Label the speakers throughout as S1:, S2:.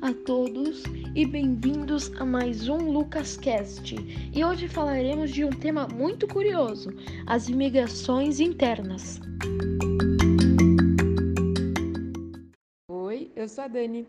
S1: a todos e bem-vindos a mais um LucasCast. E hoje falaremos de um tema muito curioso: as imigrações internas.
S2: Oi, eu sou a Dani.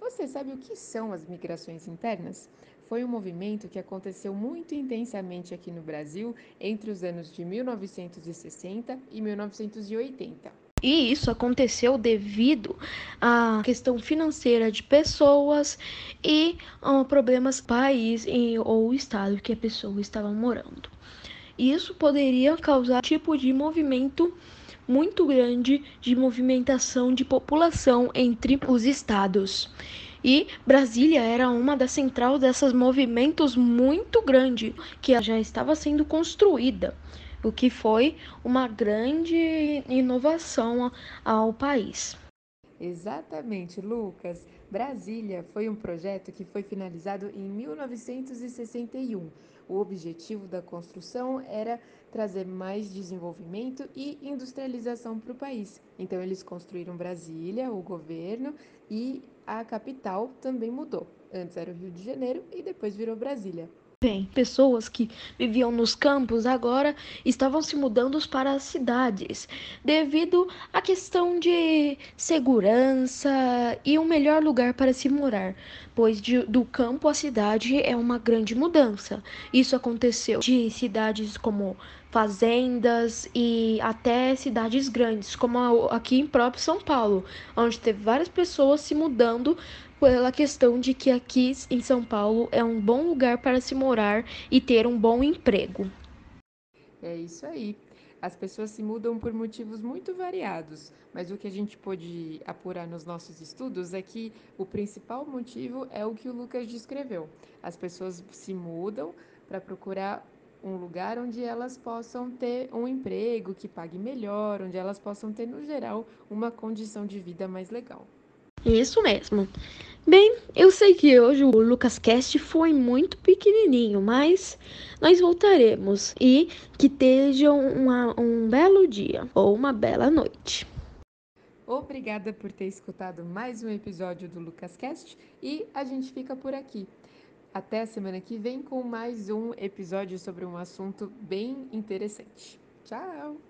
S2: Você sabe o que são as migrações internas? Foi um movimento que aconteceu muito intensamente aqui no Brasil entre os anos de 1960 e 1980.
S1: E isso aconteceu devido à questão financeira de pessoas e a problemas país ou estado que a pessoa estava morando. Isso poderia causar tipo de movimento muito grande de movimentação de população entre os estados. E Brasília era uma das centrais desses movimentos muito grande que já estava sendo construída o que foi uma grande inovação ao país.
S2: Exatamente, Lucas. Brasília foi um projeto que foi finalizado em 1961. O objetivo da construção era trazer mais desenvolvimento e industrialização para o país. Então, eles construíram Brasília, o governo, e a capital também mudou. Antes era o Rio de Janeiro e depois virou Brasília.
S1: Bem, pessoas que viviam nos campos agora estavam se mudando para as cidades, devido à questão de segurança e um melhor lugar para se morar, pois de, do campo à cidade é uma grande mudança. Isso aconteceu de cidades como fazendas e até cidades grandes, como aqui em próprio São Paulo, onde teve várias pessoas se mudando pela questão de que aqui em São Paulo é um bom lugar para se morar e ter um bom emprego.
S2: É isso aí. As pessoas se mudam por motivos muito variados, mas o que a gente pôde apurar nos nossos estudos é que o principal motivo é o que o Lucas descreveu. As pessoas se mudam para procurar um lugar onde elas possam ter um emprego que pague melhor, onde elas possam ter, no geral, uma condição de vida mais legal.
S1: Isso mesmo. Bem, eu sei que hoje o LucasCast foi muito pequenininho, mas nós voltaremos e que esteja uma, um belo dia ou uma bela noite.
S2: Obrigada por ter escutado mais um episódio do LucasCast e a gente fica por aqui. Até a semana que vem com mais um episódio sobre um assunto bem interessante. Tchau!